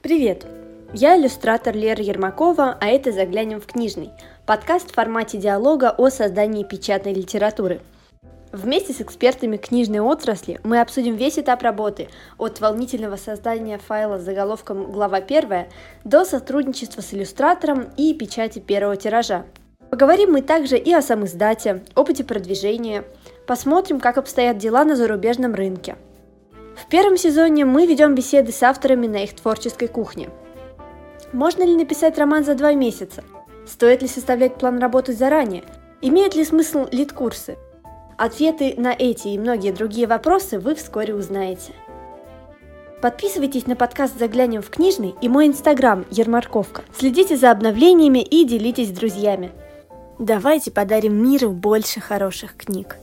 Привет! Я иллюстратор Лера Ермакова, а это «Заглянем в книжный» – подкаст в формате диалога о создании печатной литературы. Вместе с экспертами книжной отрасли мы обсудим весь этап работы от волнительного создания файла с заголовком «Глава 1» до сотрудничества с иллюстратором и печати первого тиража. Поговорим мы также и о самом издате, опыте продвижения, посмотрим, как обстоят дела на зарубежном рынке – в первом сезоне мы ведем беседы с авторами на их творческой кухне. Можно ли написать роман за два месяца? Стоит ли составлять план работы заранее? Имеют ли смысл лид-курсы? Ответы на эти и многие другие вопросы вы вскоре узнаете. Подписывайтесь на подкаст «Заглянем в книжный» и мой инстаграм Ермарковка. Следите за обновлениями и делитесь с друзьями. Давайте подарим миру больше хороших книг.